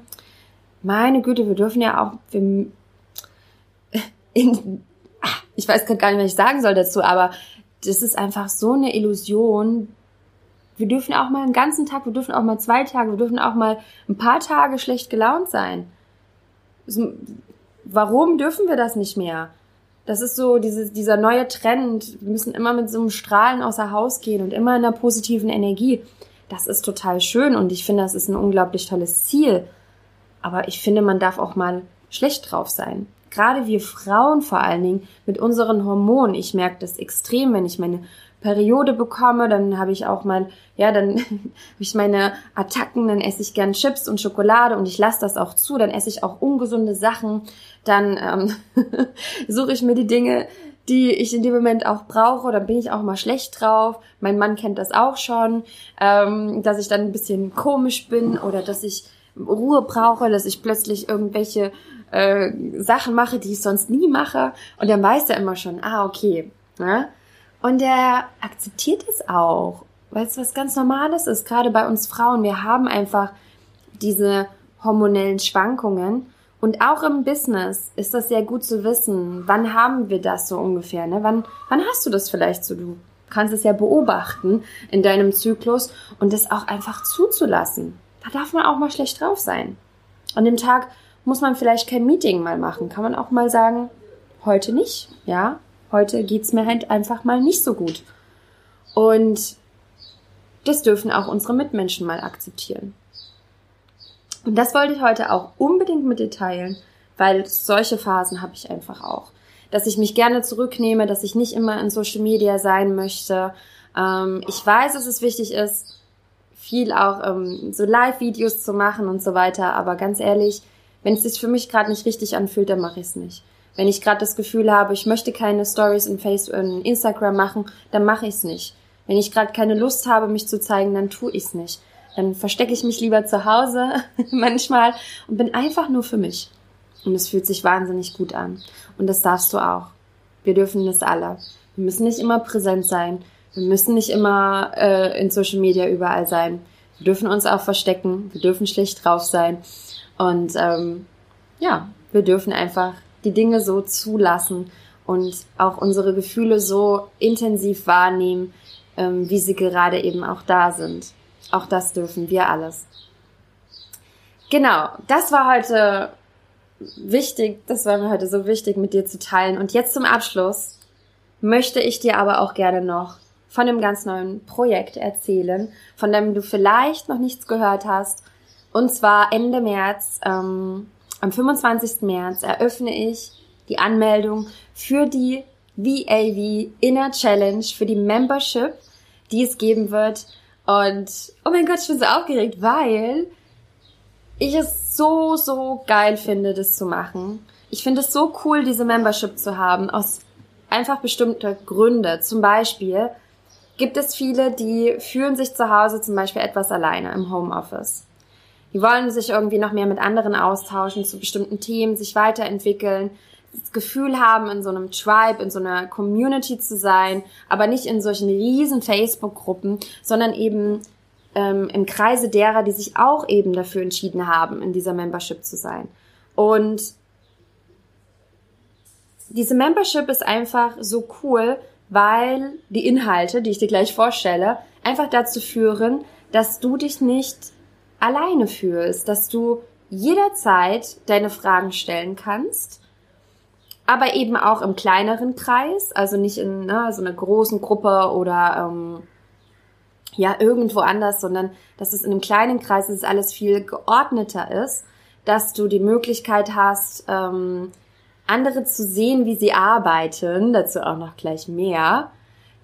Speaker 1: Meine Güte, wir dürfen ja auch, wir, [laughs] in, ach, ich weiß gerade gar nicht, was ich sagen soll dazu, aber das ist einfach so eine Illusion. Wir dürfen auch mal einen ganzen Tag, wir dürfen auch mal zwei Tage, wir dürfen auch mal ein paar Tage schlecht gelaunt sein. Warum dürfen wir das nicht mehr? Das ist so diese, dieser neue Trend. Wir müssen immer mit so einem Strahlen außer Haus gehen und immer in einer positiven Energie. Das ist total schön und ich finde, das ist ein unglaublich tolles Ziel. Aber ich finde, man darf auch mal schlecht drauf sein. Gerade wir Frauen vor allen Dingen mit unseren Hormonen. Ich merke das extrem, wenn ich meine Periode bekomme, dann habe ich auch mal, ja, dann [laughs] habe ich meine Attacken, dann esse ich gern Chips und Schokolade und ich lasse das auch zu, dann esse ich auch ungesunde Sachen, dann ähm, [laughs] suche ich mir die Dinge, die ich in dem Moment auch brauche, dann bin ich auch mal schlecht drauf. Mein Mann kennt das auch schon, ähm, dass ich dann ein bisschen komisch bin oder dass ich Ruhe brauche, dass ich plötzlich irgendwelche äh, Sachen mache, die ich sonst nie mache. Und dann weiß er immer schon, ah, okay. Ne? Und er akzeptiert es auch, weil es was ganz Normales ist, gerade bei uns Frauen. Wir haben einfach diese hormonellen Schwankungen. Und auch im Business ist das sehr gut zu wissen. Wann haben wir das so ungefähr? Ne? Wann, wann hast du das vielleicht so? Du kannst es ja beobachten in deinem Zyklus und das auch einfach zuzulassen. Da darf man auch mal schlecht drauf sein. An dem Tag muss man vielleicht kein Meeting mal machen. Kann man auch mal sagen, heute nicht, ja? Heute geht's mir halt einfach mal nicht so gut. Und das dürfen auch unsere Mitmenschen mal akzeptieren. Und das wollte ich heute auch unbedingt mit dir teilen, weil solche Phasen habe ich einfach auch. Dass ich mich gerne zurücknehme, dass ich nicht immer in Social Media sein möchte. Ähm, ich weiß, dass es wichtig ist, viel auch ähm, so Live-Videos zu machen und so weiter, aber ganz ehrlich, wenn es sich für mich gerade nicht richtig anfühlt, dann mache ich es nicht. Wenn ich gerade das Gefühl habe, ich möchte keine Stories in Facebook, in Instagram machen, dann mache ich es nicht. Wenn ich gerade keine Lust habe, mich zu zeigen, dann tue ich es nicht. Dann verstecke ich mich lieber zu Hause [laughs] manchmal und bin einfach nur für mich. Und es fühlt sich wahnsinnig gut an. Und das darfst du auch. Wir dürfen das alle. Wir müssen nicht immer präsent sein. Wir müssen nicht immer äh, in Social Media überall sein. Wir dürfen uns auch verstecken. Wir dürfen schlecht drauf sein. Und ähm, ja, wir dürfen einfach die Dinge so zulassen und auch unsere Gefühle so intensiv wahrnehmen, ähm, wie sie gerade eben auch da sind. Auch das dürfen wir alles. Genau, das war heute wichtig, das war mir heute so wichtig mit dir zu teilen. Und jetzt zum Abschluss möchte ich dir aber auch gerne noch von einem ganz neuen Projekt erzählen, von dem du vielleicht noch nichts gehört hast. Und zwar Ende März ähm, am 25. März eröffne ich die Anmeldung für die VAV Inner Challenge, für die Membership, die es geben wird. Und oh mein Gott, ich bin so aufgeregt, weil ich es so, so geil finde, das zu machen. Ich finde es so cool, diese Membership zu haben, aus einfach bestimmter Gründe. Zum Beispiel gibt es viele, die fühlen sich zu Hause zum Beispiel etwas alleine im Homeoffice. Die wollen sich irgendwie noch mehr mit anderen austauschen zu bestimmten Themen, sich weiterentwickeln, das Gefühl haben, in so einem Tribe, in so einer Community zu sein, aber nicht in solchen riesen Facebook-Gruppen, sondern eben ähm, im Kreise derer, die sich auch eben dafür entschieden haben, in dieser Membership zu sein. Und diese Membership ist einfach so cool, weil die Inhalte, die ich dir gleich vorstelle, einfach dazu führen, dass du dich nicht alleine fühlst, dass du jederzeit deine Fragen stellen kannst, aber eben auch im kleineren Kreis, also nicht in ne, so einer großen Gruppe oder ähm, ja irgendwo anders, sondern dass es in einem kleinen Kreis dass es alles viel geordneter ist, dass du die Möglichkeit hast, ähm, andere zu sehen, wie sie arbeiten, dazu auch noch gleich mehr,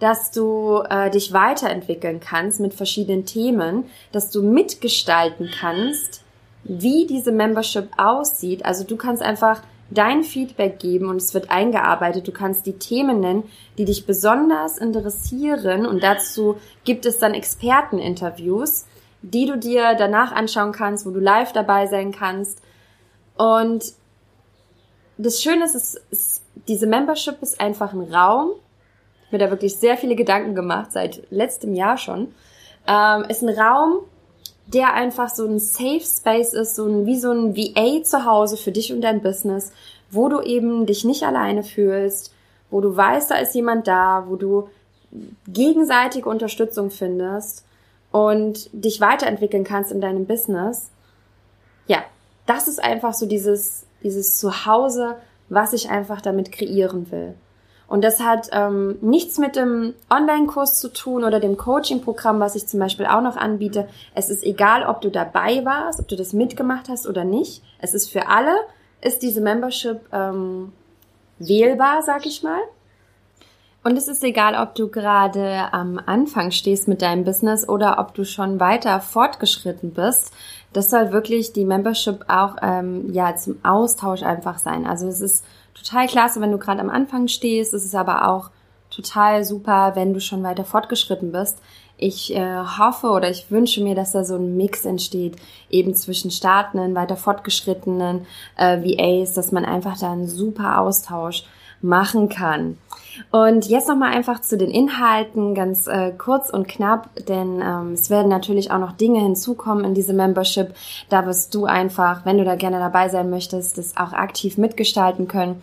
Speaker 1: dass du äh, dich weiterentwickeln kannst mit verschiedenen Themen, dass du mitgestalten kannst, wie diese Membership aussieht. Also du kannst einfach dein Feedback geben und es wird eingearbeitet. Du kannst die Themen nennen, die dich besonders interessieren und dazu gibt es dann Experteninterviews, die du dir danach anschauen kannst, wo du live dabei sein kannst. Und das Schöne ist, ist, ist diese Membership ist einfach ein Raum. Mir da wirklich sehr viele Gedanken gemacht, seit letztem Jahr schon. Ähm, ist ein Raum, der einfach so ein Safe Space ist, so ein, wie so ein VA zu Hause für dich und dein Business, wo du eben dich nicht alleine fühlst, wo du weißt, da ist jemand da, wo du gegenseitige Unterstützung findest und dich weiterentwickeln kannst in deinem Business. Ja, das ist einfach so dieses dieses Zuhause, was ich einfach damit kreieren will. Und das hat ähm, nichts mit dem Online-Kurs zu tun oder dem Coaching-Programm, was ich zum Beispiel auch noch anbiete. Es ist egal, ob du dabei warst, ob du das mitgemacht hast oder nicht. Es ist für alle, ist diese Membership ähm, wählbar, sag ich mal. Und es ist egal, ob du gerade am Anfang stehst mit deinem Business oder ob du schon weiter fortgeschritten bist. Das soll wirklich die Membership auch ähm, ja zum Austausch einfach sein. Also es ist total klasse, wenn du gerade am Anfang stehst. Es ist aber auch total super, wenn du schon weiter fortgeschritten bist. Ich äh, hoffe oder ich wünsche mir, dass da so ein Mix entsteht, eben zwischen Startenden, weiter fortgeschrittenen äh, VAs, dass man einfach da einen super Austausch machen kann. Und jetzt nochmal einfach zu den Inhalten, ganz äh, kurz und knapp, denn ähm, es werden natürlich auch noch Dinge hinzukommen in diese Membership. Da wirst du einfach, wenn du da gerne dabei sein möchtest, das auch aktiv mitgestalten können.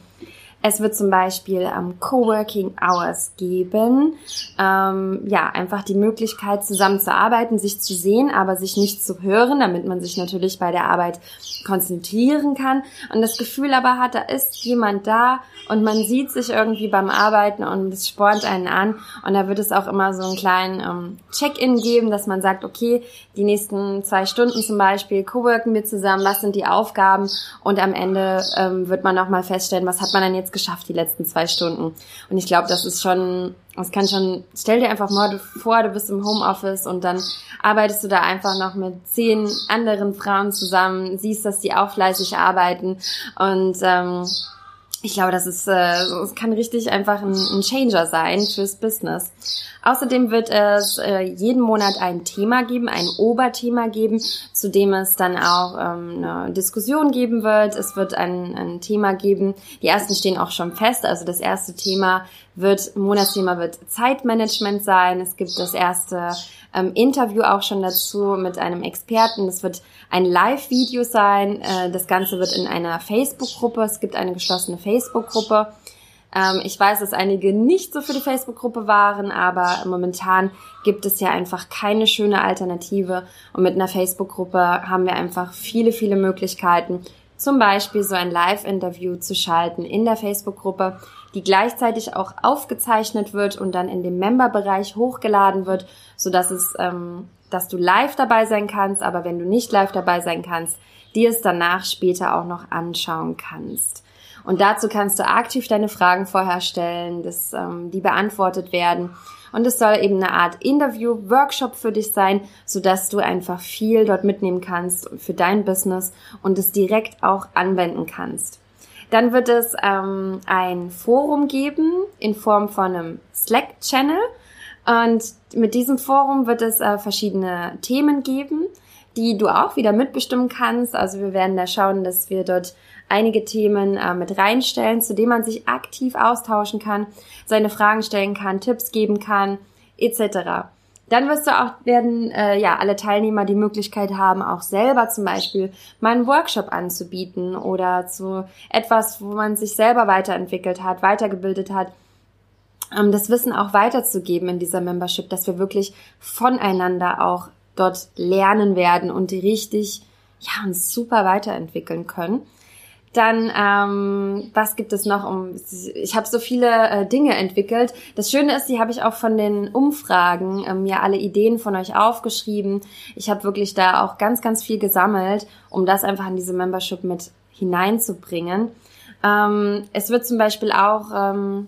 Speaker 1: Es wird zum Beispiel ähm, Coworking Hours geben. Ähm, ja, einfach die Möglichkeit zusammenzuarbeiten, sich zu sehen, aber sich nicht zu hören, damit man sich natürlich bei der Arbeit konzentrieren kann. Und das Gefühl aber hat, da ist jemand da und man sieht sich irgendwie beim Arbeiten und es spornt einen an. Und da wird es auch immer so einen kleinen ähm, Check-in geben, dass man sagt, okay, die nächsten zwei Stunden zum Beispiel coworken wir zusammen, was sind die Aufgaben? Und am Ende ähm, wird man nochmal feststellen, was hat man denn jetzt geschafft die letzten zwei Stunden. Und ich glaube, das ist schon das kann schon, stell dir einfach mal vor, du bist im Homeoffice und dann arbeitest du da einfach noch mit zehn anderen Frauen zusammen, siehst, dass die auch fleißig arbeiten. Und ähm, ich glaube, das ist, äh, es kann richtig einfach ein, ein Changer sein fürs Business. Außerdem wird es äh, jeden Monat ein Thema geben, ein Oberthema geben, zu dem es dann auch ähm, eine Diskussion geben wird. Es wird ein, ein Thema geben. Die ersten stehen auch schon fest. Also das erste Thema wird, Monatsthema wird Zeitmanagement sein. Es gibt das erste ähm, Interview auch schon dazu mit einem Experten. Das wird ein Live-Video sein. Äh, das Ganze wird in einer Facebook-Gruppe. Es gibt eine geschlossene Facebook-Gruppe. Ähm, ich weiß, dass einige nicht so für die Facebook-Gruppe waren, aber momentan gibt es ja einfach keine schöne Alternative. Und mit einer Facebook-Gruppe haben wir einfach viele, viele Möglichkeiten, zum Beispiel so ein Live-Interview zu schalten in der Facebook-Gruppe, die gleichzeitig auch aufgezeichnet wird und dann in dem Member-Bereich hochgeladen wird, so dass es, ähm, dass du live dabei sein kannst, aber wenn du nicht live dabei sein kannst, dir es danach später auch noch anschauen kannst. Und dazu kannst du aktiv deine Fragen vorher stellen, dass ähm, die beantwortet werden. Und es soll eben eine Art Interview-Workshop für dich sein, so dass du einfach viel dort mitnehmen kannst für dein Business und es direkt auch anwenden kannst. Dann wird es ähm, ein Forum geben in Form von einem Slack-Channel. Und mit diesem Forum wird es äh, verschiedene Themen geben, die du auch wieder mitbestimmen kannst. Also wir werden da schauen, dass wir dort einige Themen äh, mit reinstellen, zu denen man sich aktiv austauschen kann, seine Fragen stellen kann, Tipps geben kann, etc. Dann wirst du auch werden äh, ja alle Teilnehmer die Möglichkeit haben, auch selber zum Beispiel mal einen Workshop anzubieten oder zu etwas, wo man sich selber weiterentwickelt hat, weitergebildet hat, ähm, das Wissen auch weiterzugeben in dieser Membership, dass wir wirklich voneinander auch dort lernen werden und richtig ja uns super weiterentwickeln können. Dann, ähm, was gibt es noch? Um, ich habe so viele äh, Dinge entwickelt. Das Schöne ist, die habe ich auch von den Umfragen ähm, mir alle Ideen von euch aufgeschrieben. Ich habe wirklich da auch ganz, ganz viel gesammelt, um das einfach in diese Membership mit hineinzubringen. Ähm, es wird zum Beispiel auch ähm,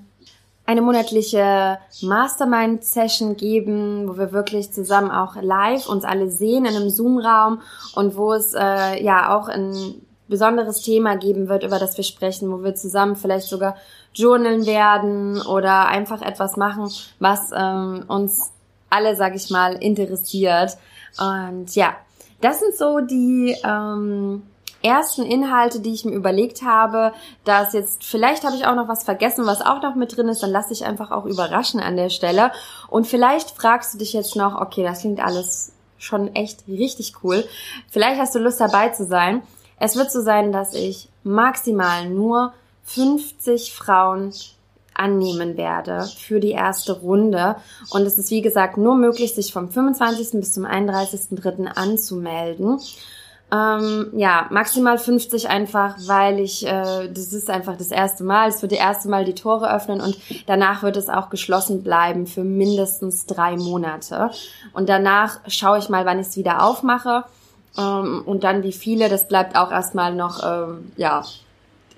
Speaker 1: eine monatliche Mastermind-Session geben, wo wir wirklich zusammen auch live uns alle sehen in einem Zoom-Raum und wo es äh, ja auch ein besonderes Thema geben wird, über das wir sprechen, wo wir zusammen vielleicht sogar journalen werden oder einfach etwas machen, was ähm, uns alle, sag ich mal, interessiert. Und ja, das sind so die ähm, ersten Inhalte, die ich mir überlegt habe, dass jetzt, vielleicht habe ich auch noch was vergessen, was auch noch mit drin ist, dann lass dich einfach auch überraschen an der Stelle. Und vielleicht fragst du dich jetzt noch, okay, das klingt alles schon echt richtig cool. Vielleicht hast du Lust dabei zu sein. Es wird so sein, dass ich maximal nur 50 Frauen annehmen werde für die erste Runde. Und es ist, wie gesagt, nur möglich, sich vom 25. bis zum 31.3. anzumelden. Ähm, ja, maximal 50 einfach, weil ich, äh, das ist einfach das erste Mal, es wird das erste Mal die Tore öffnen und danach wird es auch geschlossen bleiben für mindestens drei Monate. Und danach schaue ich mal, wann ich es wieder aufmache. Ähm, und dann wie viele, das bleibt auch erstmal noch, ähm, ja,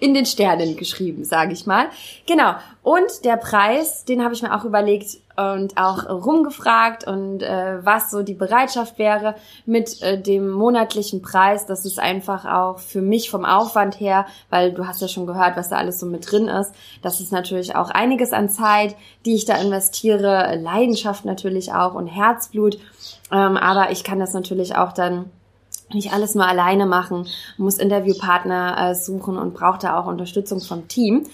Speaker 1: in den Sternen geschrieben, sage ich mal. Genau. Und der Preis, den habe ich mir auch überlegt und auch rumgefragt und äh, was so die Bereitschaft wäre mit äh, dem monatlichen Preis. Das ist einfach auch für mich vom Aufwand her, weil du hast ja schon gehört, was da alles so mit drin ist. Das ist natürlich auch einiges an Zeit, die ich da investiere, Leidenschaft natürlich auch und Herzblut. Ähm, aber ich kann das natürlich auch dann nicht alles nur alleine machen, muss Interviewpartner äh, suchen und braucht da auch Unterstützung vom Team.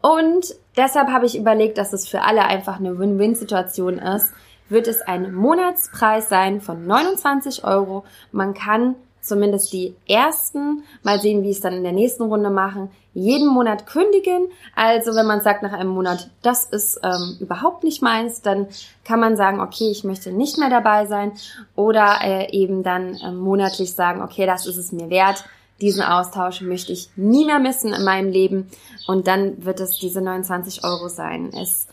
Speaker 1: Und deshalb habe ich überlegt, dass es für alle einfach eine Win-Win-Situation ist. Wird es ein Monatspreis sein von 29 Euro. Man kann zumindest die ersten, mal sehen, wie es dann in der nächsten Runde machen, jeden Monat kündigen. Also wenn man sagt nach einem Monat, das ist ähm, überhaupt nicht meins, dann kann man sagen, okay, ich möchte nicht mehr dabei sein oder äh, eben dann äh, monatlich sagen, okay, das ist es mir wert. Diesen Austausch möchte ich nie mehr missen in meinem Leben und dann wird es diese 29 Euro sein. Es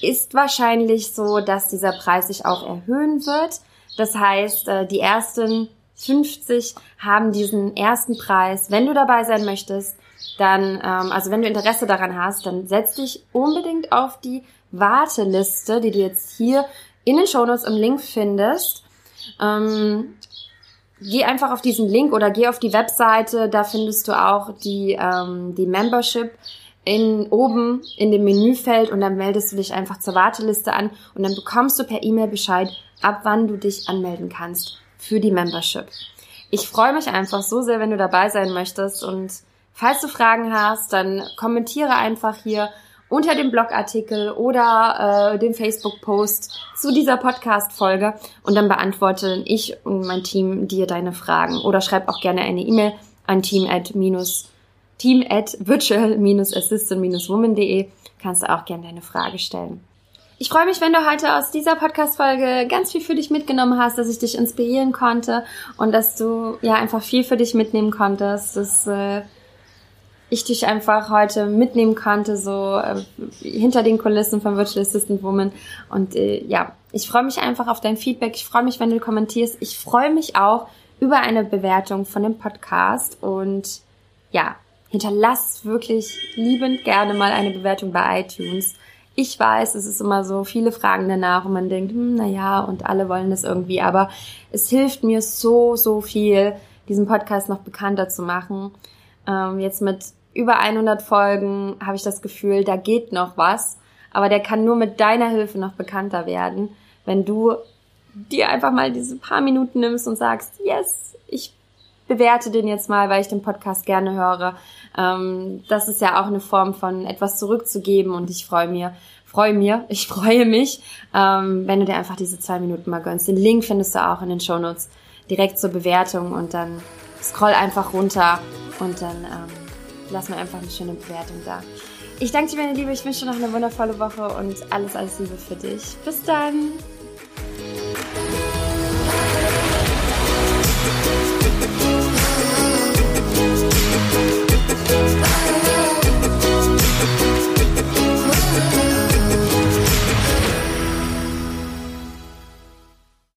Speaker 1: ist wahrscheinlich so, dass dieser Preis sich auch erhöhen wird. Das heißt, äh, die ersten 50 haben diesen ersten Preis. Wenn du dabei sein möchtest, dann, ähm, also wenn du Interesse daran hast, dann setz dich unbedingt auf die Warteliste, die du jetzt hier in den Shownotes im Link findest. Ähm, geh einfach auf diesen Link oder geh auf die Webseite, da findest du auch die, ähm, die Membership in, oben in dem Menüfeld und dann meldest du dich einfach zur Warteliste an und dann bekommst du per E-Mail Bescheid, ab wann du dich anmelden kannst für die Membership. Ich freue mich einfach so sehr, wenn du dabei sein möchtest und falls du Fragen hast, dann kommentiere einfach hier unter dem Blogartikel oder äh, dem Facebook-Post zu dieser Podcast-Folge und dann beantworte ich und mein Team dir deine Fragen oder schreib auch gerne eine E-Mail an team at minus team at virtual-assistant-woman.de kannst du auch gerne deine Frage stellen. Ich freue mich, wenn du heute aus dieser Podcast-Folge ganz viel für dich mitgenommen hast, dass ich dich inspirieren konnte und dass du ja einfach viel für dich mitnehmen konntest, dass äh, ich dich einfach heute mitnehmen konnte, so äh, hinter den Kulissen von Virtual Assistant Woman. Und äh, ja, ich freue mich einfach auf dein Feedback. Ich freue mich, wenn du kommentierst. Ich freue mich auch über eine Bewertung von dem Podcast und ja, hinterlass wirklich liebend gerne mal eine Bewertung bei iTunes. Ich weiß, es ist immer so viele Fragen danach und man denkt, hm, na ja, und alle wollen das irgendwie, aber es hilft mir so, so viel, diesen Podcast noch bekannter zu machen. Ähm, jetzt mit über 100 Folgen habe ich das Gefühl, da geht noch was, aber der kann nur mit deiner Hilfe noch bekannter werden, wenn du dir einfach mal diese paar Minuten nimmst und sagst, yes, ich bewerte den jetzt mal, weil ich den Podcast gerne höre. Ähm, das ist ja auch eine Form von etwas zurückzugeben und ich freue mir, freue mir, [laughs] ich freue mich, ähm, wenn du dir einfach diese zwei Minuten mal gönnst. Den Link findest du auch in den Shownotes direkt zur Bewertung und dann scroll einfach runter und dann ähm, lass mir einfach eine schöne Bewertung da. Ich danke dir, meine Liebe. Ich wünsche dir noch eine wundervolle Woche und alles, alles Liebe für dich. Bis dann.